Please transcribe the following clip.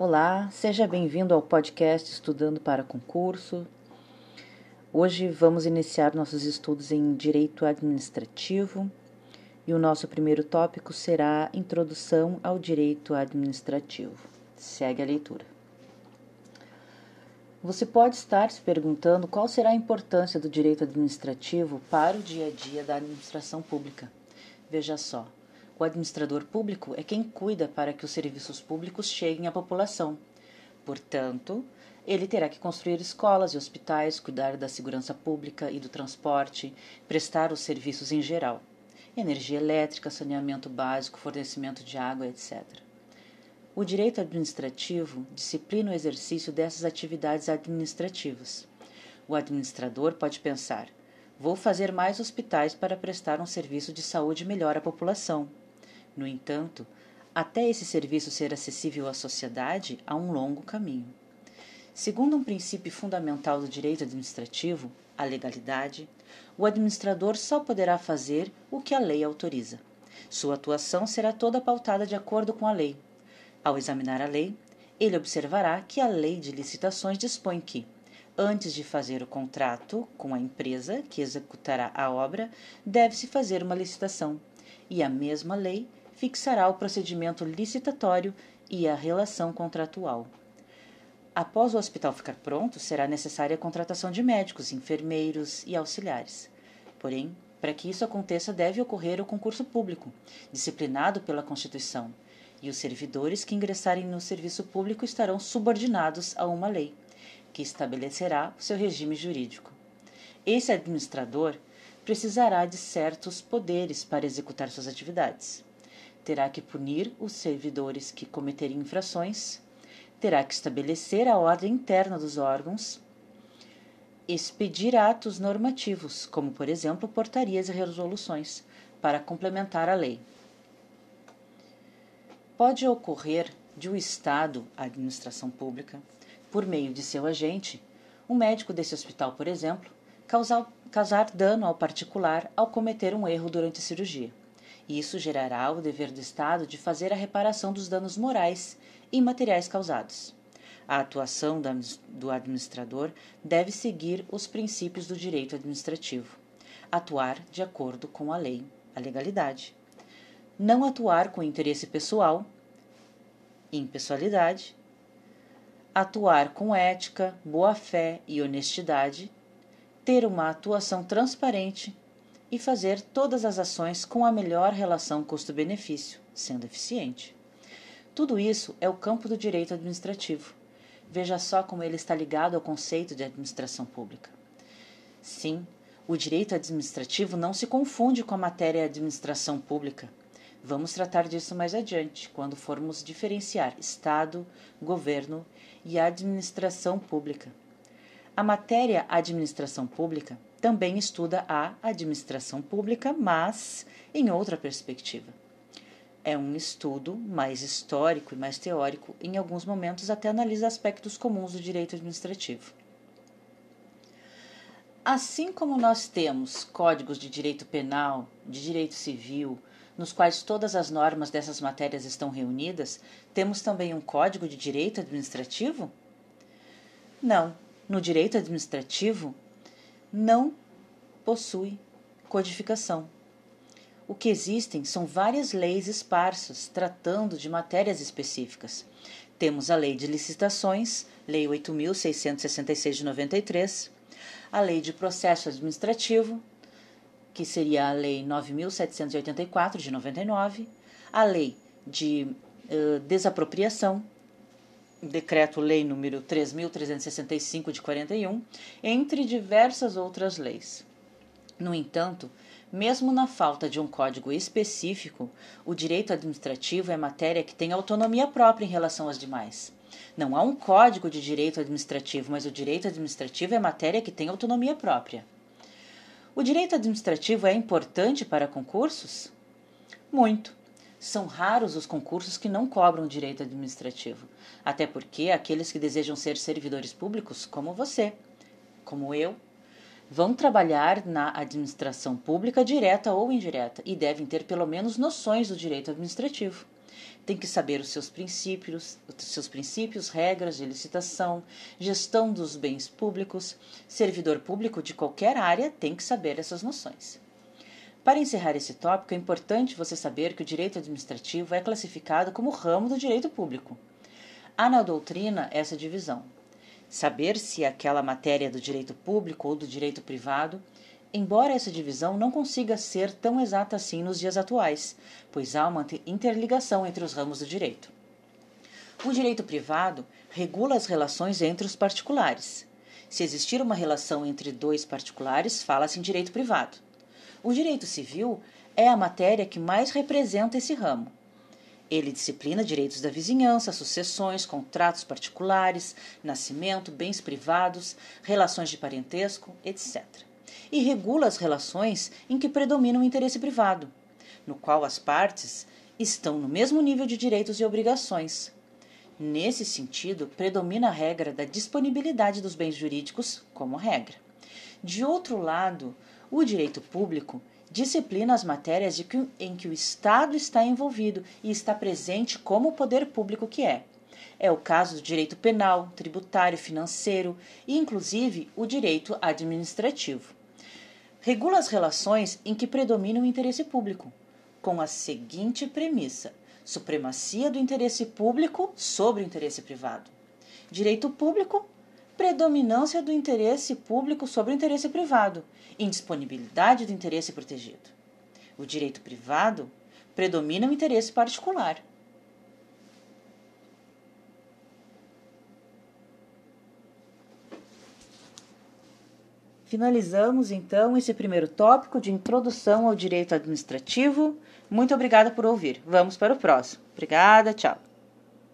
Olá, seja bem-vindo ao podcast Estudando para Concurso. Hoje vamos iniciar nossos estudos em Direito Administrativo e o nosso primeiro tópico será Introdução ao Direito Administrativo. Segue a leitura. Você pode estar se perguntando qual será a importância do direito administrativo para o dia a dia da administração pública. Veja só. O administrador público é quem cuida para que os serviços públicos cheguem à população. Portanto, ele terá que construir escolas e hospitais, cuidar da segurança pública e do transporte, prestar os serviços em geral: energia elétrica, saneamento básico, fornecimento de água, etc. O direito administrativo disciplina o exercício dessas atividades administrativas. O administrador pode pensar: vou fazer mais hospitais para prestar um serviço de saúde melhor à população no entanto, até esse serviço ser acessível à sociedade, há um longo caminho. Segundo um princípio fundamental do direito administrativo, a legalidade, o administrador só poderá fazer o que a lei autoriza. Sua atuação será toda pautada de acordo com a lei. Ao examinar a lei, ele observará que a lei de licitações dispõe que, antes de fazer o contrato com a empresa que executará a obra, deve-se fazer uma licitação, e a mesma lei fixará o procedimento licitatório e a relação contratual. Após o hospital ficar pronto, será necessária a contratação de médicos, enfermeiros e auxiliares. Porém, para que isso aconteça, deve ocorrer o concurso público, disciplinado pela Constituição, e os servidores que ingressarem no serviço público estarão subordinados a uma lei, que estabelecerá o seu regime jurídico. Esse administrador precisará de certos poderes para executar suas atividades terá que punir os servidores que cometerem infrações, terá que estabelecer a ordem interna dos órgãos, expedir atos normativos, como por exemplo portarias e resoluções, para complementar a lei. Pode ocorrer de o um Estado, a administração pública, por meio de seu agente, um médico desse hospital, por exemplo, causar, causar dano ao particular ao cometer um erro durante a cirurgia. Isso gerará o dever do Estado de fazer a reparação dos danos morais e materiais causados. A atuação do administrador deve seguir os princípios do direito administrativo. Atuar de acordo com a lei, a legalidade. Não atuar com interesse pessoal, impessoalidade. Atuar com ética, boa-fé e honestidade. Ter uma atuação transparente e fazer todas as ações com a melhor relação custo-benefício, sendo eficiente. Tudo isso é o campo do direito administrativo. Veja só como ele está ligado ao conceito de administração pública. Sim, o direito administrativo não se confunde com a matéria administração pública. Vamos tratar disso mais adiante, quando formos diferenciar Estado, governo e administração pública. A matéria administração pública também estuda a administração pública, mas em outra perspectiva. É um estudo mais histórico e mais teórico, em alguns momentos até analisa aspectos comuns do direito administrativo. Assim como nós temos códigos de direito penal, de direito civil, nos quais todas as normas dessas matérias estão reunidas, temos também um código de direito administrativo? Não. No direito administrativo, não possui codificação. O que existem são várias leis esparsas tratando de matérias específicas. Temos a Lei de Licitações, Lei 8.666 de 93, a Lei de Processo Administrativo, que seria a Lei 9.784 de 99, a Lei de uh, Desapropriação, Decreto-Lei número 3.365 de 41, entre diversas outras leis. No entanto, mesmo na falta de um código específico, o direito administrativo é matéria que tem autonomia própria em relação às demais. Não há um código de direito administrativo, mas o direito administrativo é matéria que tem autonomia própria. O direito administrativo é importante para concursos? Muito. São raros os concursos que não cobram direito administrativo, até porque aqueles que desejam ser servidores públicos, como você, como eu, vão trabalhar na administração pública direta ou indireta e devem ter pelo menos noções do direito administrativo. Tem que saber os seus princípios, os seus princípios, regras de licitação, gestão dos bens públicos. Servidor público de qualquer área tem que saber essas noções. Para encerrar esse tópico, é importante você saber que o direito administrativo é classificado como ramo do direito público. Há na doutrina essa divisão. Saber se aquela matéria é do direito público ou do direito privado, embora essa divisão não consiga ser tão exata assim nos dias atuais, pois há uma interligação entre os ramos do direito. O direito privado regula as relações entre os particulares. Se existir uma relação entre dois particulares, fala-se em direito privado. O direito civil é a matéria que mais representa esse ramo. Ele disciplina direitos da vizinhança, sucessões, contratos particulares, nascimento, bens privados, relações de parentesco, etc. E regula as relações em que predomina o interesse privado, no qual as partes estão no mesmo nível de direitos e obrigações. Nesse sentido, predomina a regra da disponibilidade dos bens jurídicos como regra. De outro lado, o direito público disciplina as matérias que, em que o Estado está envolvido e está presente como o poder público que é. É o caso do direito penal, tributário, financeiro e, inclusive, o direito administrativo. Regula as relações em que predomina o interesse público, com a seguinte premissa: supremacia do interesse público sobre o interesse privado. Direito público predominância do interesse público sobre o interesse privado, indisponibilidade do interesse protegido. O direito privado predomina o interesse particular. Finalizamos então esse primeiro tópico de introdução ao direito administrativo. Muito obrigada por ouvir. Vamos para o próximo. Obrigada, tchau.